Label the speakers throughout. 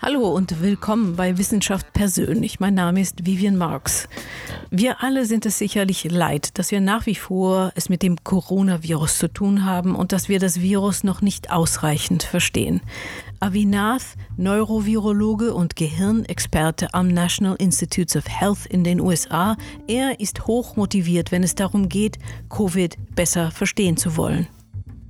Speaker 1: Hallo und willkommen bei Wissenschaft persönlich. Mein Name ist Vivian Marx. Wir alle sind es sicherlich leid, dass wir nach wie vor es mit dem Coronavirus zu tun haben und dass wir das Virus noch nicht ausreichend verstehen. Avinath, Neurovirologe und Gehirnexperte am National Institutes of Health in den USA, er ist hoch motiviert, wenn es darum geht, Covid besser verstehen zu wollen.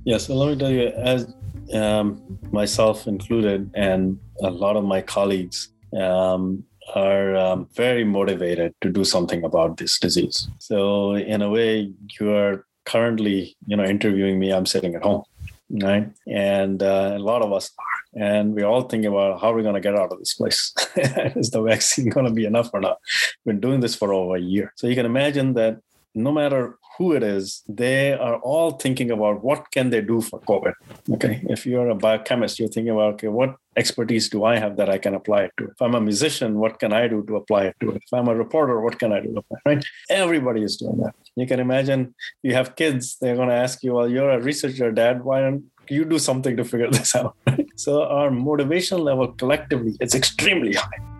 Speaker 2: Yes, me tell you, as um, myself included, and a lot of my colleagues um, are um, very motivated to do something about this disease. So, in a way, you are currently, you know, interviewing me. I'm sitting at home, right? And uh, a lot of us are, and we're all thinking about how are we going to get out of this place? Is the vaccine going to be enough or not? We've been doing this for over a year, so you can imagine that no matter who it is, they are all thinking about what can they do for COVID. Okay, if you're a biochemist, you're thinking about okay, what expertise do I have that I can apply it to? If I'm a musician, what can I do to apply it to it? If I'm a reporter, what can I do? Right? Everybody is doing that. You can imagine you have kids, they're going to ask you, well, you're a researcher, dad. Why don't you do something to figure this out? so our motivation level collectively is extremely high.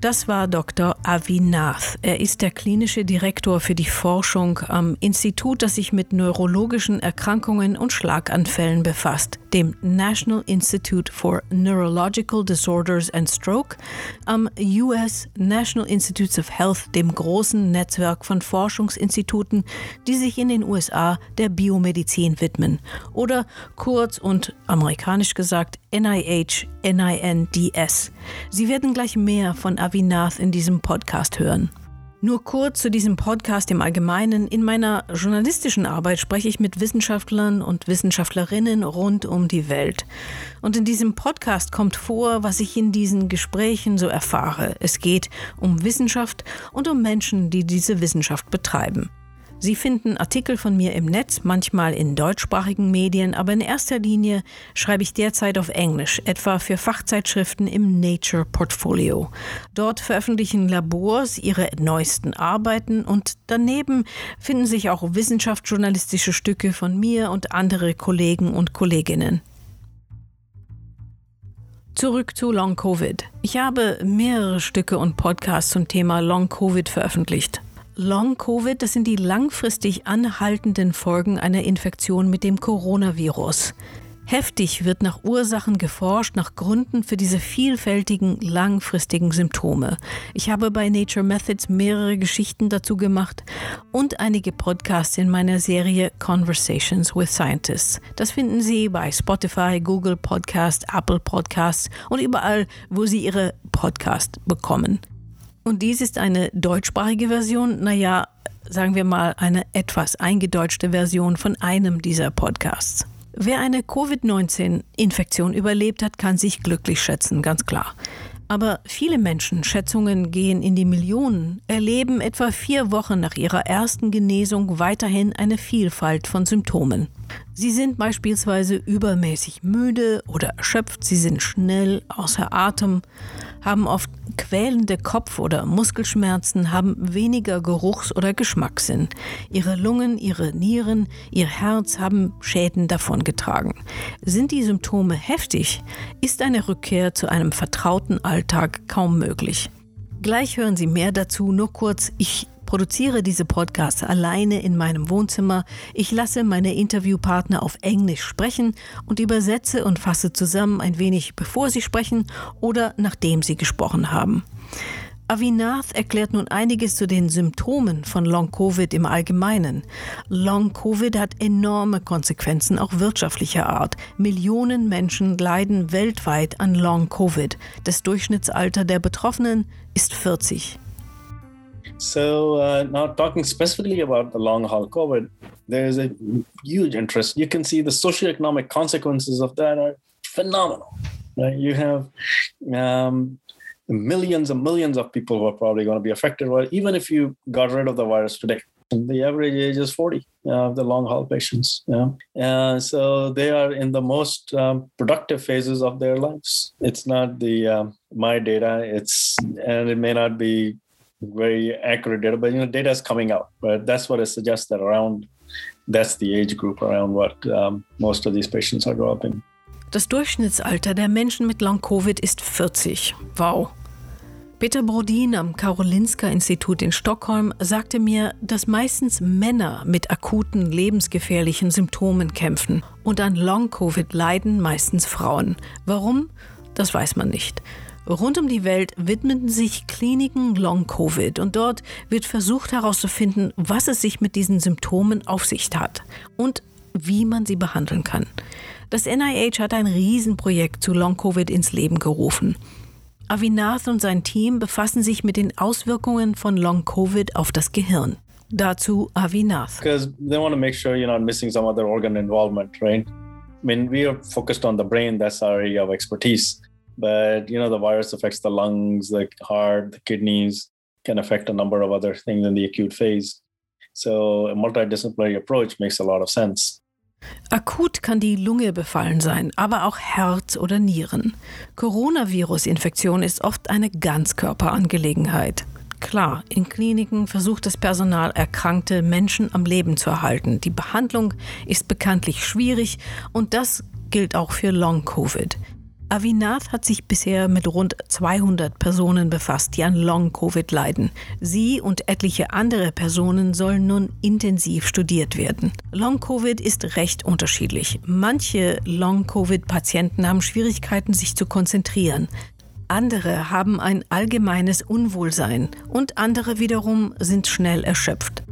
Speaker 1: Das war Dr. Avi Nath. Er ist der klinische Direktor für die Forschung am Institut, das sich mit neurologischen Erkrankungen und Schlaganfällen befasst, dem National Institute for Neurological Disorders and Stroke, am US National Institutes of Health, dem großen Netzwerk von Forschungsinstituten, die sich in den USA der Biomedizin widmen, oder kurz und amerikanisch gesagt NIH, NINDS. Sie werden gleich mehr von Avinath in diesem Podcast hören. Nur kurz zu diesem Podcast im Allgemeinen. In meiner journalistischen Arbeit spreche ich mit Wissenschaftlern und Wissenschaftlerinnen rund um die Welt. Und in diesem Podcast kommt vor, was ich in diesen Gesprächen so erfahre. Es geht um Wissenschaft und um Menschen, die diese Wissenschaft betreiben. Sie finden Artikel von mir im Netz, manchmal in deutschsprachigen Medien, aber in erster Linie schreibe ich derzeit auf Englisch, etwa für Fachzeitschriften im Nature Portfolio. Dort veröffentlichen Labors ihre neuesten Arbeiten und daneben finden sich auch wissenschaftsjournalistische Stücke von mir und andere Kollegen und Kolleginnen. Zurück zu Long Covid. Ich habe mehrere Stücke und Podcasts zum Thema Long Covid veröffentlicht. Long-Covid, das sind die langfristig anhaltenden Folgen einer Infektion mit dem Coronavirus. Heftig wird nach Ursachen geforscht, nach Gründen für diese vielfältigen, langfristigen Symptome. Ich habe bei Nature Methods mehrere Geschichten dazu gemacht und einige Podcasts in meiner Serie Conversations with Scientists. Das finden Sie bei Spotify, Google Podcast, Apple Podcasts und überall, wo Sie Ihre Podcasts bekommen. Und dies ist eine deutschsprachige Version, naja, sagen wir mal eine etwas eingedeutschte Version von einem dieser Podcasts. Wer eine Covid-19-Infektion überlebt hat, kann sich glücklich schätzen, ganz klar. Aber viele Menschen, Schätzungen gehen in die Millionen, erleben etwa vier Wochen nach ihrer ersten Genesung weiterhin eine Vielfalt von Symptomen. Sie sind beispielsweise übermäßig müde oder erschöpft, sie sind schnell außer Atem, haben oft quälende Kopf- oder Muskelschmerzen, haben weniger Geruchs- oder Geschmackssinn. Ihre Lungen, ihre Nieren, ihr Herz haben Schäden davongetragen. Sind die Symptome heftig, ist eine Rückkehr zu einem vertrauten Alltag kaum möglich. Gleich hören Sie mehr dazu, nur kurz, ich produziere diese Podcasts alleine in meinem Wohnzimmer. Ich lasse meine Interviewpartner auf Englisch sprechen und übersetze und fasse zusammen ein wenig, bevor sie sprechen oder nachdem sie gesprochen haben. Avinath erklärt nun einiges zu den Symptomen von Long-Covid im Allgemeinen. Long-Covid hat enorme Konsequenzen, auch wirtschaftlicher Art. Millionen Menschen leiden weltweit an Long-Covid. Das Durchschnittsalter der Betroffenen ist 40.
Speaker 2: So uh, now talking specifically about the long haul COVID, there is a huge interest. You can see the socioeconomic consequences of that are phenomenal. Right? You have um, millions and millions of people who are probably going to be affected. Well, even if you got rid of the virus today, the average age is 40 of uh, the long haul patients. Yeah. Uh, so they are in the most um, productive phases of their lives. It's not the um, my data. It's and it may not be very accurate data, but you know, data is coming out. But that's what it suggests that around that's the age group around what um, most of these patients are developing.
Speaker 1: Das Durchschnittsalter der Menschen mit Long-Covid ist 40. Wow. Peter Brodin am Karolinska-Institut in Stockholm sagte mir, dass meistens Männer mit akuten lebensgefährlichen Symptomen kämpfen und an Long-Covid leiden meistens Frauen. Warum? Das weiß man nicht. Rund um die Welt widmeten sich Kliniken Long-Covid und dort wird versucht herauszufinden, was es sich mit diesen Symptomen auf sich hat und wie man sie behandeln kann. Das NIH hat ein Riesenprojekt zu Long-Covid ins Leben gerufen. Avinath und sein Team befassen sich mit den Auswirkungen von Long Covid auf das Gehirn. Dazu Avinath.
Speaker 2: Because they want to make sure you're not missing some other organ involvement, right? I mean, we are focused on the brain, that's our area of expertise. But, you know, the virus affects the lungs, the heart, the kidneys, can affect a number of other things in the acute phase. So a multidisciplinary approach makes a lot of sense.
Speaker 1: Akut kann die Lunge befallen sein, aber auch Herz oder Nieren. Coronavirus-Infektion ist oft eine Ganzkörperangelegenheit. Klar, in Kliniken versucht das Personal erkrankte Menschen am Leben zu erhalten. Die Behandlung ist bekanntlich schwierig und das gilt auch für Long-Covid. Avinath hat sich bisher mit rund 200 Personen befasst, die an Long-Covid leiden. Sie und etliche andere Personen sollen nun intensiv studiert werden. Long-Covid ist recht unterschiedlich. Manche Long-Covid-Patienten haben Schwierigkeiten, sich zu konzentrieren. Andere haben ein allgemeines Unwohlsein und andere wiederum sind schnell erschöpft.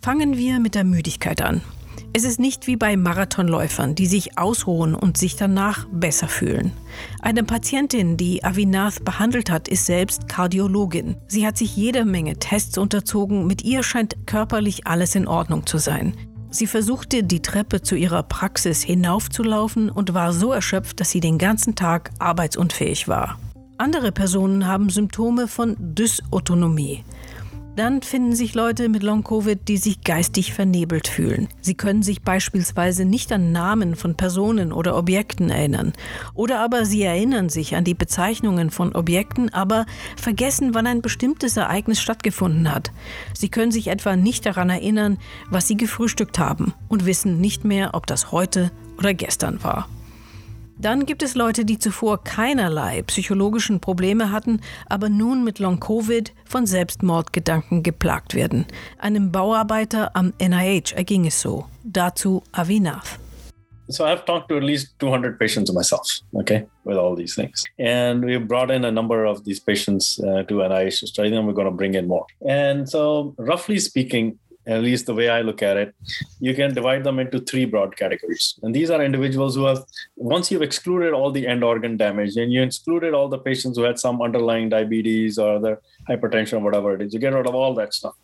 Speaker 1: Fangen wir mit der Müdigkeit an. Es ist nicht wie bei Marathonläufern, die sich ausruhen und sich danach besser fühlen. Eine Patientin, die Avinath behandelt hat, ist selbst Kardiologin. Sie hat sich jede Menge Tests unterzogen. Mit ihr scheint körperlich alles in Ordnung zu sein. Sie versuchte, die Treppe zu ihrer Praxis hinaufzulaufen und war so erschöpft, dass sie den ganzen Tag arbeitsunfähig war. Andere Personen haben Symptome von Dysautonomie. Dann finden sich Leute mit Long-Covid, die sich geistig vernebelt fühlen. Sie können sich beispielsweise nicht an Namen von Personen oder Objekten erinnern. Oder aber sie erinnern sich an die Bezeichnungen von Objekten, aber vergessen, wann ein bestimmtes Ereignis stattgefunden hat. Sie können sich etwa nicht daran erinnern, was sie gefrühstückt haben und wissen nicht mehr, ob das heute oder gestern war. Dann gibt es Leute, die zuvor keinerlei psychologischen Probleme hatten, aber nun mit Long-Covid von Selbstmordgedanken geplagt werden. Einem Bauarbeiter am NIH erging es so. Dazu Avinath.
Speaker 2: So I've talked to at least 200 patients myself, okay, with all these things. And we brought in a number of these patients uh, to NIH study, and we're going to bring in more. And so, roughly speaking, at least the way I look at it, you can divide them into three broad categories. And these are individuals who have, once you've excluded all the end organ damage and you excluded all the patients who had some underlying diabetes or other hypertension or whatever it is, you get rid of all that stuff.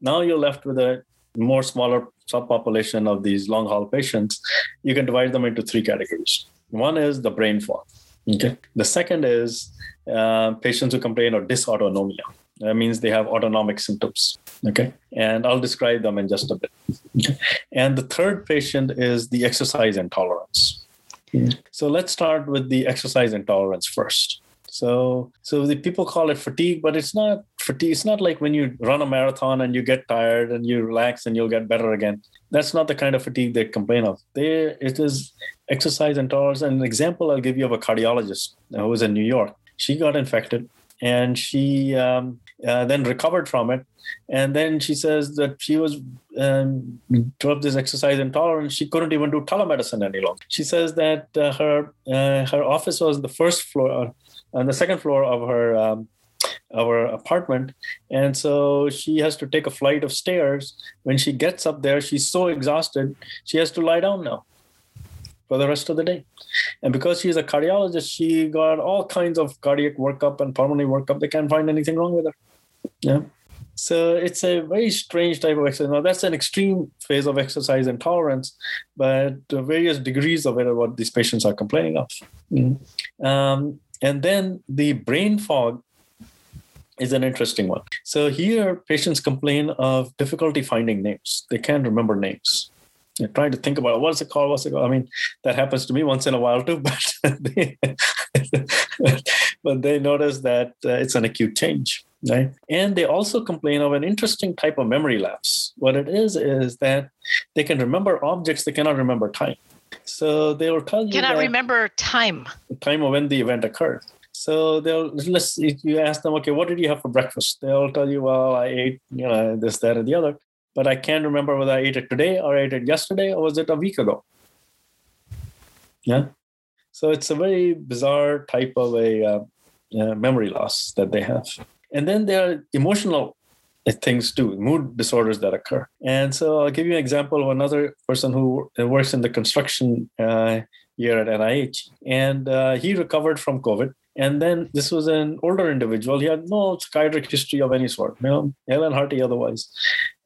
Speaker 2: Now you're left with a more smaller subpopulation of these long haul patients. You can divide them into three categories. One is the brain fog. Okay. The second is uh, patients who complain of dysautonomia. That means they have autonomic symptoms. Okay. And I'll describe them in just a bit. Okay. And the third patient is the exercise intolerance. So let's start with the exercise intolerance first. So, so the people call it fatigue, but it's not fatigue. It's not like when you run a marathon and you get tired and you relax and you'll get better again. That's not the kind of fatigue they complain of. There, it is exercise intolerance. And an example I'll give you of a cardiologist who was in New York. She got infected and she um, uh, then recovered from it. And then she says that she was um, developed this exercise intolerance. She couldn't even do telemedicine any longer. She says that uh, her uh, her office was the first floor, uh, on the second floor of her um, our apartment and so she has to take a flight of stairs when she gets up there she's so exhausted she has to lie down now for the rest of the day. And because she's a cardiologist, she got all kinds of cardiac workup and pulmonary workup. They can't find anything wrong with her. Yeah. So it's a very strange type of exercise. Now that's an extreme phase of exercise intolerance, but various degrees of it are what these patients are complaining of. Mm. Um, and then the brain fog is an interesting one. So here, patients complain of difficulty finding names. They can't remember names you're trying to think about what's it called, what's it called. I mean, that happens to me once in a while too, but they, but they notice that uh, it's an acute change, right? And they also complain of an interesting type of memory lapse. What it is is that they can remember objects, they cannot remember time. So they will tell you.
Speaker 3: Cannot remember time.
Speaker 2: The time of when the event occurred. So they'll let's you ask them, okay, what did you have for breakfast? They'll tell you, well, I ate, you know, this, that, and the other. But I can't remember whether I ate it today or I ate it yesterday or was it a week ago. Yeah. So it's a very bizarre type of a uh, uh, memory loss that they have. And then there are emotional things too, mood disorders that occur. And so I'll give you an example of another person who works in the construction uh, here at NIH. And uh, he recovered from COVID. And then this was an older individual. He had no psychiatric history of any sort, you know, Helen otherwise.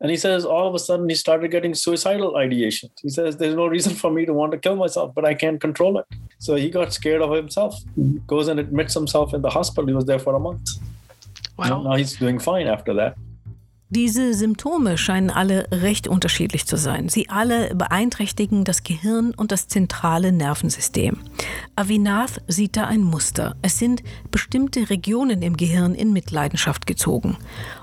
Speaker 2: And he says all of a sudden he started getting suicidal ideations. He says there's no reason for me to want to kill myself, but I can't control it. So he got scared of himself. He goes and admits himself in the hospital. He was there for a month. Wow. Now he's doing fine after that.
Speaker 1: Diese Symptome scheinen alle recht unterschiedlich zu sein. Sie alle beeinträchtigen das Gehirn und das zentrale Nervensystem. Avinath sieht da ein Muster. Es sind bestimmte Regionen im Gehirn in Mitleidenschaft gezogen.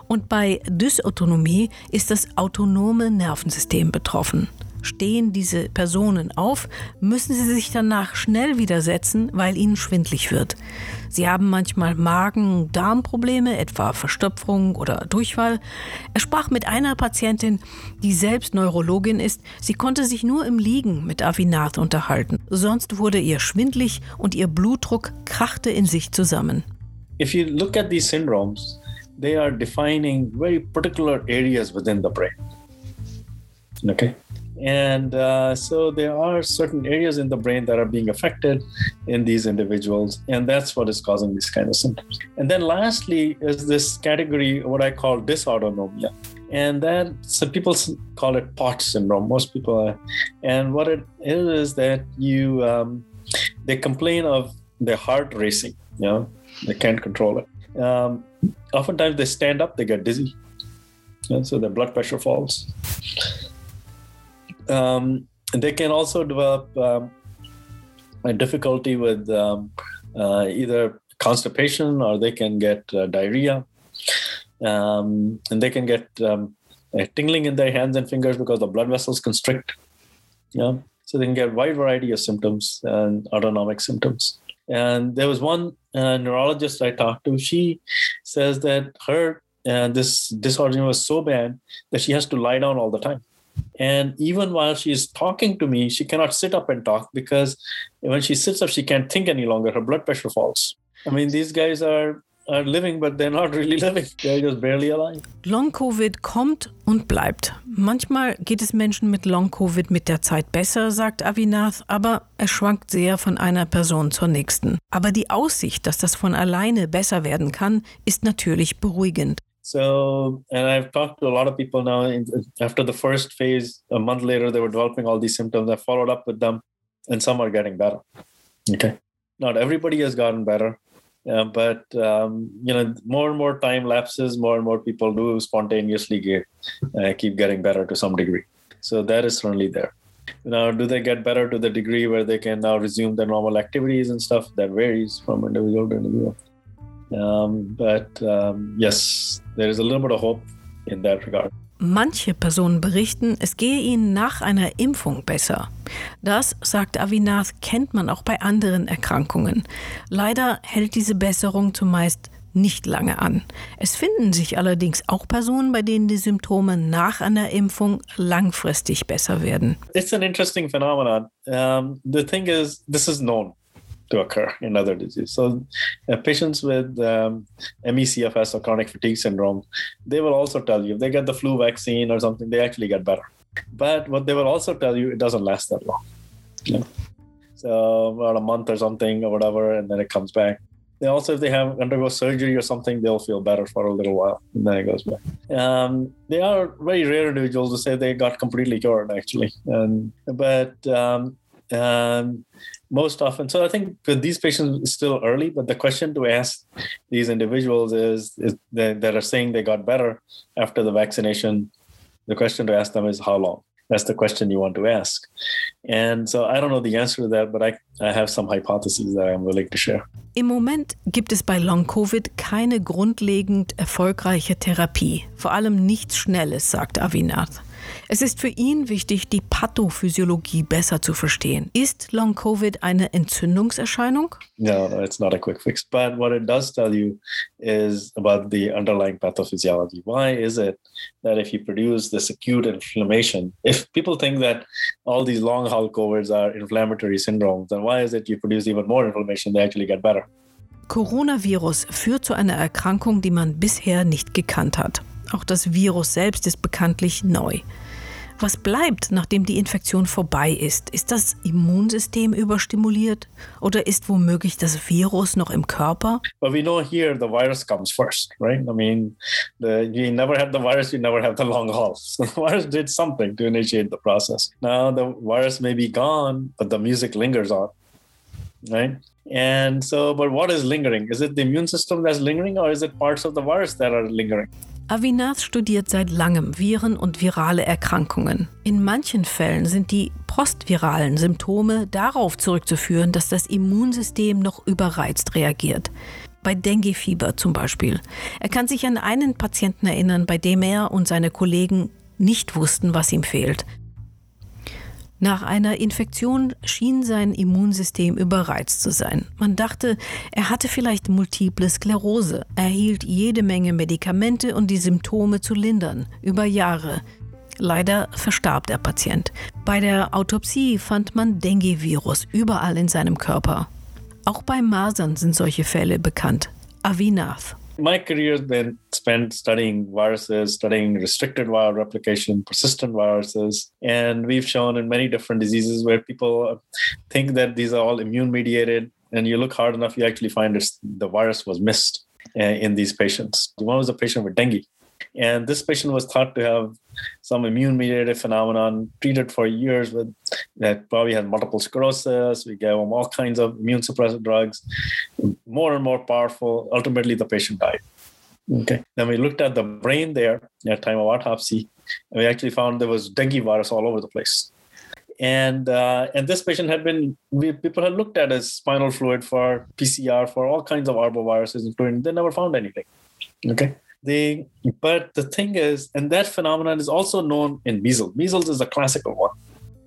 Speaker 1: Und bei Dysautonomie ist das autonome Nervensystem betroffen. Stehen diese Personen auf, müssen sie sich danach schnell widersetzen, weil ihnen schwindlig wird. Sie haben manchmal Magen-Darm-Probleme, etwa Verstopfung oder Durchfall. Er sprach mit einer Patientin, die selbst Neurologin ist. Sie konnte sich nur im Liegen mit Avinath unterhalten. Sonst wurde ihr schwindlig und ihr Blutdruck krachte in sich zusammen.
Speaker 2: If you look at these syndromes, they are defining very particular areas within the brain. Okay. And uh, so there are certain areas in the brain that are being affected in these individuals, and that's what is causing these kind of symptoms. And then lastly is this category, what I call dysautonomia. And that some people call it POTS syndrome. Most people are, and what it is is that you um, they complain of their heart racing. You know, they can't control it. Um, oftentimes they stand up, they get dizzy, and so their blood pressure falls um, they can also develop um, a difficulty with um, uh, either constipation or they can get uh, diarrhea. Um, and they can get um, tingling in their hands and fingers because the blood vessels constrict. Yeah. So they can get a wide variety of symptoms and autonomic symptoms. And there was one uh, neurologist I talked to. She says that her uh, this disorder was so bad that she has to lie down all the time. And even while she's talking to me, she cannot sit up and talk because when she sits up, she can't think any longer. Her blood pressure falls. I mean, these guys are are living, but they're not really living. They're just barely alive.
Speaker 1: Long Covid kommt und bleibt. Manchmal geht es Menschen mit Long Covid mit der Zeit besser, sagt Avinath, aber es schwankt sehr von einer Person zur nächsten. Aber die Aussicht, dass das von alleine besser werden kann, ist natürlich beruhigend.
Speaker 2: So, and I've talked to a lot of people now. In, after the first phase, a month later, they were developing all these symptoms. I followed up with them, and some are getting better. Okay, not everybody has gotten better, uh, but um, you know, more and more time lapses, more and more people do spontaneously get uh, keep getting better to some degree. So that is certainly there. Now, do they get better to the degree where they can now resume their normal activities and stuff? That varies from individual to individual. Um, but um, yes, there is a little bit of hope in that regard.
Speaker 1: Manche Personen berichten, es gehe ihnen nach einer Impfung besser. Das, sagt Avinath, kennt man auch bei anderen Erkrankungen. Leider hält diese Besserung zumeist nicht lange an. Es finden sich allerdings auch Personen, bei denen die Symptome nach einer Impfung langfristig besser werden.
Speaker 2: It's an interesting phenomenon. Um, the thing is, this is known. To occur in other diseases. So, uh, patients with um, ME/CFS or chronic fatigue syndrome, they will also tell you if they get the flu vaccine or something, they actually get better. But what they will also tell you, it doesn't last that long. Yeah. So about a month or something or whatever, and then it comes back. They also, if they have undergo surgery or something, they'll feel better for a little while, and then it goes back. Um, they are very rare individuals to say they got completely cured, actually. And but um, um, most often. So I think with these patients, it's still early, but the question to ask these individuals is, is that, that are saying they got better after the vaccination. The question to ask them is how long? That's the question you want to ask. And so I don't know the answer to that, but I, I have some hypotheses that I'm willing to share.
Speaker 1: Im Moment gibt es bei Long Covid keine grundlegend erfolgreiche Therapie, vor allem nichts Schnelles, sagt Avinath. Es ist für ihn wichtig, die Pathophysiologie besser zu verstehen. Ist Long Covid eine Entzündungserscheinung?
Speaker 2: No, no, it's not a quick fix. But what it does tell you is about the underlying pathophysiology. Why is it that if you produce this acute inflammation, if people think that all these long haul COVIDs are inflammatory syndromes, then why is it you produce even more inflammation, they actually get better?
Speaker 1: Coronavirus führt zu einer Erkrankung, die man bisher nicht gekannt hat. Auch das Virus selbst ist bekanntlich neu. Was bleibt, nachdem die Infektion vorbei ist? Ist das Immunsystem überstimuliert oder ist womöglich das Virus noch im Körper?
Speaker 2: But we know here the virus comes first, right? I mean, the, you never have the virus, you never have the long haul. So the virus did something to initiate the process. Now the virus may be gone, but the music lingers on, right? And so, but what is lingering? Is it the immune system that's lingering or is it parts of the virus that are lingering?
Speaker 1: Avinath studiert seit langem Viren und virale Erkrankungen. In manchen Fällen sind die postviralen Symptome darauf zurückzuführen, dass das Immunsystem noch überreizt reagiert. Bei Denguefieber zum Beispiel. Er kann sich an einen Patienten erinnern, bei dem er und seine Kollegen nicht wussten, was ihm fehlt. Nach einer Infektion schien sein Immunsystem überreizt zu sein. Man dachte, er hatte vielleicht multiple Sklerose, erhielt jede Menge Medikamente, um die Symptome zu lindern, über Jahre. Leider verstarb der Patient. Bei der Autopsie fand man Dengue-Virus überall in seinem Körper. Auch bei Masern sind solche Fälle bekannt. Avinath.
Speaker 2: My career has been spent studying viruses, studying restricted viral replication, persistent viruses. And we've shown in many different diseases where people think that these are all immune mediated. And you look hard enough, you actually find the virus was missed uh, in these patients. One was a patient with dengue. And this patient was thought to have some immune mediated phenomenon, treated for years with that probably had multiple sclerosis. We gave him all kinds of immune suppressive drugs, more and more powerful. Ultimately, the patient died. Okay. Then we looked at the brain there at time of autopsy, and we actually found there was dengue virus all over the place. And uh, and this patient had been we, people had looked at his spinal fluid for PCR for all kinds of arboviruses, including they never found anything. Okay. They, but the thing is, and that phenomenon is also known in measles. Measles is a classical one.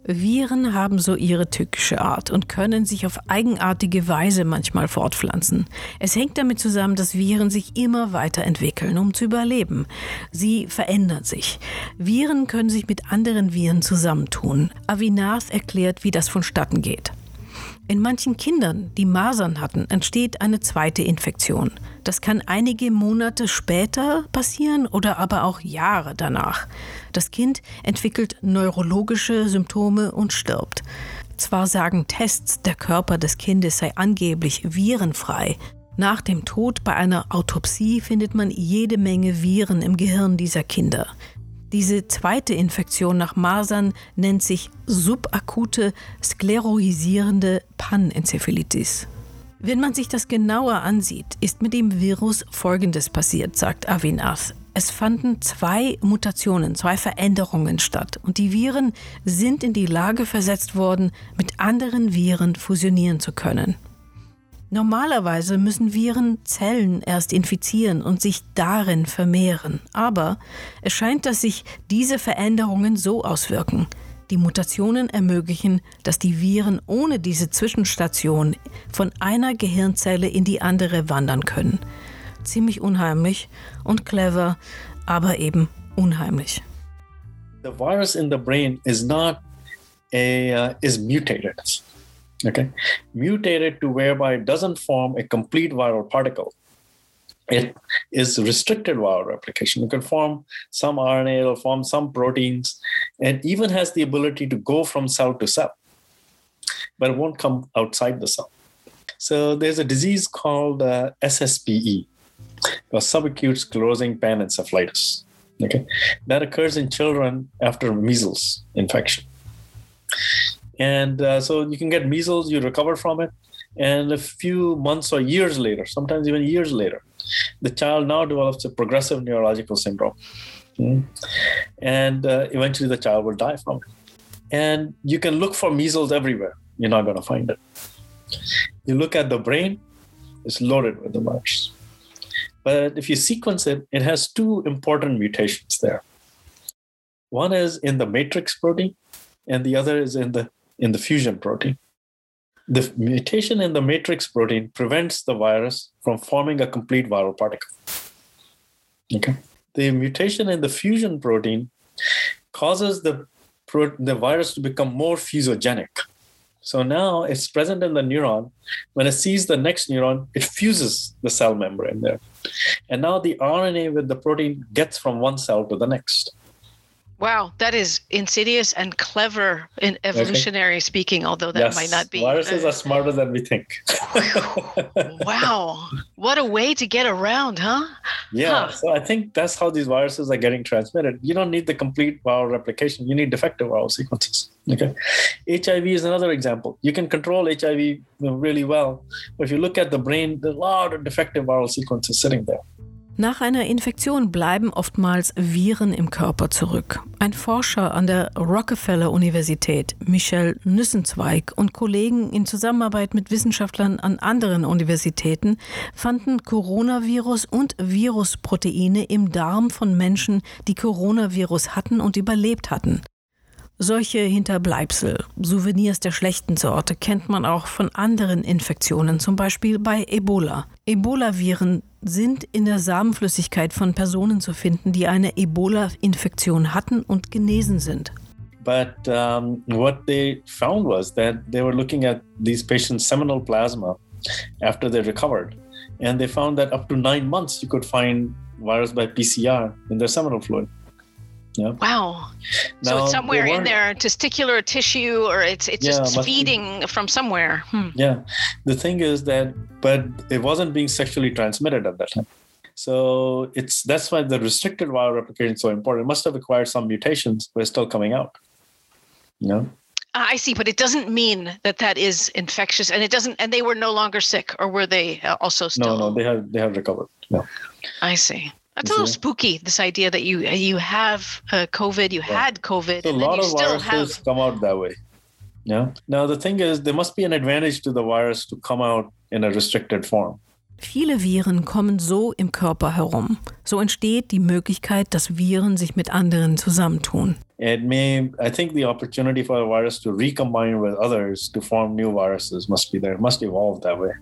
Speaker 1: Viren haben so ihre tückische Art und können sich auf eigenartige Weise manchmal fortpflanzen. Es hängt damit zusammen, dass Viren sich immer weiterentwickeln, um zu überleben. Sie verändern sich. Viren können sich mit anderen Viren zusammentun. Avinath erklärt, wie das vonstatten geht. In manchen Kindern, die Masern hatten, entsteht eine zweite Infektion. Das kann einige Monate später passieren oder aber auch Jahre danach. Das Kind entwickelt neurologische Symptome und stirbt. Zwar sagen Tests, der Körper des Kindes sei angeblich virenfrei. Nach dem Tod bei einer Autopsie findet man jede Menge Viren im Gehirn dieser Kinder. Diese zweite Infektion nach Masern nennt sich subakute skleroisierende Panenzephalitis. Wenn man sich das genauer ansieht, ist mit dem Virus Folgendes passiert, sagt Avinath. Es fanden zwei Mutationen, zwei Veränderungen statt und die Viren sind in die Lage versetzt worden, mit anderen Viren fusionieren zu können. Normalerweise müssen Viren Zellen erst infizieren und sich darin vermehren. Aber es scheint, dass sich diese Veränderungen so auswirken. Die Mutationen ermöglichen, dass die Viren ohne diese Zwischenstation von einer Gehirnzelle in die andere wandern können. Ziemlich unheimlich und clever, aber eben unheimlich.
Speaker 2: The virus in the brain is not a uh, is mutated. Okay. Mutated to whereby it doesn't form a complete viral particle. It is restricted viral replication. It can form some rna it'll form some proteins and even has the ability to go from cell to cell but it won't come outside the cell. So there's a disease called uh, sspe or subacute sclerosing panencephalitis okay. That occurs in children after measles infection and uh, so you can get measles, you recover from it. And a few months or years later, sometimes even years later, the child now develops a progressive neurological syndrome. Mm. And uh, eventually the child will die from it. And you can look for measles everywhere. You're not going to find it. You look at the brain, it's loaded with the virus. But if you sequence it, it has two important mutations there. One is in the matrix protein, and the other is in the in the fusion protein. The mutation in the matrix protein prevents the virus from forming a complete viral particle. Okay. The mutation in the fusion protein causes the the virus to become more fusogenic. So now it's present in the neuron. When it sees the next neuron, it fuses the cell membrane there. And now the RNA with the protein gets from one cell to the next.
Speaker 1: Wow, that is insidious and clever in evolutionary okay. speaking, although that
Speaker 2: yes,
Speaker 1: might not be.
Speaker 2: Viruses uh, are smarter than we think.
Speaker 1: wow, what a way to get around, huh?
Speaker 2: Yeah, huh. so I think that's how these viruses are getting transmitted. You don't need the complete viral replication, you need defective viral sequences. Okay. HIV is another example. You can control HIV really well. But if you look at the brain, there's a lot of defective viral sequences sitting there.
Speaker 1: Nach einer Infektion bleiben oftmals Viren im Körper zurück. Ein Forscher an der Rockefeller Universität, Michel Nüssenzweig, und Kollegen in Zusammenarbeit mit Wissenschaftlern an anderen Universitäten fanden Coronavirus und Virusproteine im Darm von Menschen, die Coronavirus hatten und überlebt hatten. Solche Hinterbleibsel, Souvenirs der schlechten Sorte, kennt man auch von anderen Infektionen, zum Beispiel bei Ebola. Ebola-Viren sind in der Samenflüssigkeit von Personen zu finden, die eine Ebola-Infektion hatten und genesen sind.
Speaker 2: But um, what they found was that they were looking at these patients' seminal plasma after they recovered. And they found that up to nine months you could find virus by PCR in their seminal fluid.
Speaker 1: Yeah. Wow. Now, so it's somewhere in there, testicular tissue or it's it's yeah, just feeding be. from somewhere.
Speaker 2: Hmm. Yeah. The thing is that but it wasn't being sexually transmitted at that time. So it's that's why the restricted viral replication is so important. It must have acquired some mutations, but it's still coming out. You know?
Speaker 1: I see, but it doesn't mean that that is infectious, and it doesn't. And they were no longer sick, or were they uh, also still?
Speaker 2: No, no, they have they have recovered. No.
Speaker 1: I see. That's a little spooky. This idea that you you have uh, COVID, you yeah. had COVID,
Speaker 2: so and then you still have come out that way. Yeah. Now the thing is, there must be an advantage to the virus to come out in a restricted form.
Speaker 1: Viele Viren kommen so im Körper herum. So entsteht die Möglichkeit, dass Viren sich mit anderen zusammentun.
Speaker 2: It may, I think the opportunity for the virus to recombine with others to form new viruses must be there. It must evolve that way.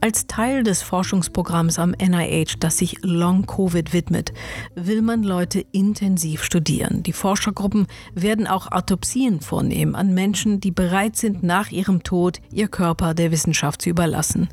Speaker 1: Als Teil des Forschungsprogramms am NIH, das sich Long Covid widmet, will man Leute intensiv studieren. Die Forschergruppen werden auch Autopsien vornehmen an Menschen, die bereit sind, nach ihrem Tod ihr Körper der Wissenschaft zu überlassen.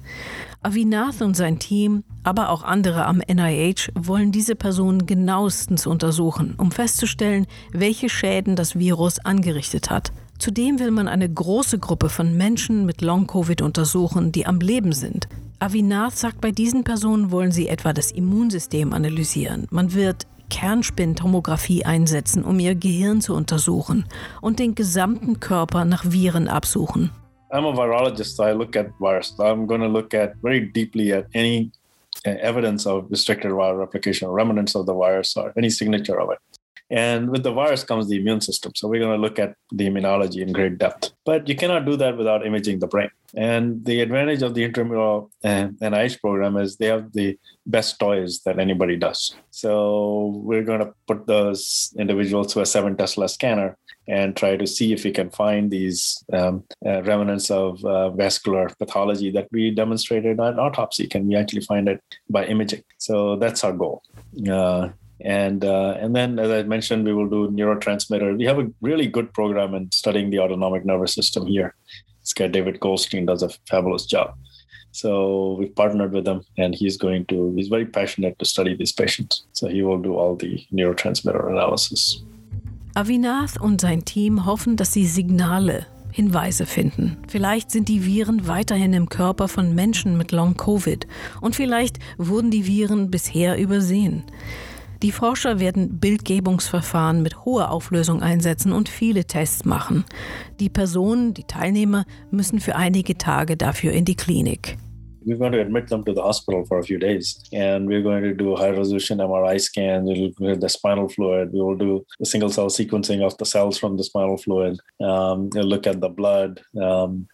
Speaker 1: Avinath und sein Team, aber auch andere am NIH wollen diese Personen genauestens untersuchen, um festzustellen, welche Schäden das Virus angerichtet hat. Zudem will man eine große Gruppe von Menschen mit Long-Covid untersuchen, die am Leben sind. Avinath sagt, bei diesen Personen wollen sie etwa das Immunsystem analysieren. Man wird Kernspintomographie einsetzen, um ihr Gehirn zu untersuchen und den gesamten Körper nach Viren absuchen.
Speaker 2: I'm a virologist, I look at virus. I'm going to look at very deeply at any uh, evidence of restricted viral replication, remnants of the virus, or any signature of it. And with the virus comes the immune system. So we're going to look at the immunology in great depth. But you cannot do that without imaging the brain. And the advantage of the intramural NIH program is they have the best toys that anybody does. So we're going to put those individuals to a seven Tesla scanner and try to see if we can find these um, uh, remnants of uh, vascular pathology that we demonstrated on autopsy. Can we actually find it by imaging? So that's our goal. Uh, and uh, and then as i mentioned we will do neurotransmitter. We have a really good program in studying the autonomic nervous system here. This guy david goldstein does a fabulous job. So we've partnered with him and he's going to he's very passionate to study these patients. So he will do all the neurotransmitter analysis.
Speaker 1: Avinath und sein Team hoffen, dass sie Signale Hinweise finden. Vielleicht sind die Viren weiterhin im Körper von Menschen mit Long-Covid. Und vielleicht wurden die Viren bisher übersehen. Die Forscher werden Bildgebungsverfahren mit hoher Auflösung einsetzen und viele Tests machen. Die Personen, die Teilnehmer, müssen für einige Tage dafür in die Klinik.
Speaker 2: We're going to admit them to the hospital for a few days and we're going to do high resolution MRI scans. We'll look at the spinal fluid. We will do the single cell sequencing of the cells from the spinal fluid. Um, we'll look at the blood. Um,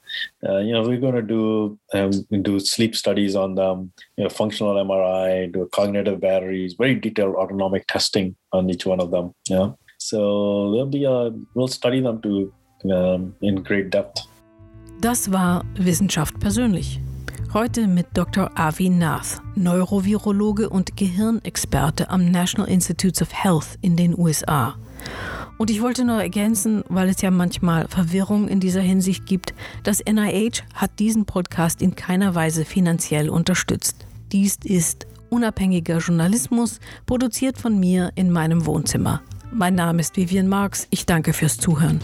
Speaker 2: uh, you know, we're going to do um, do sleep studies on them, you know, functional MRI, do cognitive batteries, very detailed autonomic testing on each one of them. Yeah. So there'll be a we'll study them to um, in great depth.
Speaker 1: Das war Wissenschaft persönlich. Heute mit Dr. Avi Nath, Neurovirologe und Gehirnexperte am National Institutes of Health in den USA. Und ich wollte nur ergänzen, weil es ja manchmal Verwirrung in dieser Hinsicht gibt, das NIH hat diesen Podcast in keiner Weise finanziell unterstützt. Dies ist unabhängiger Journalismus, produziert von mir in meinem Wohnzimmer. Mein Name ist Vivian Marx, ich danke fürs Zuhören.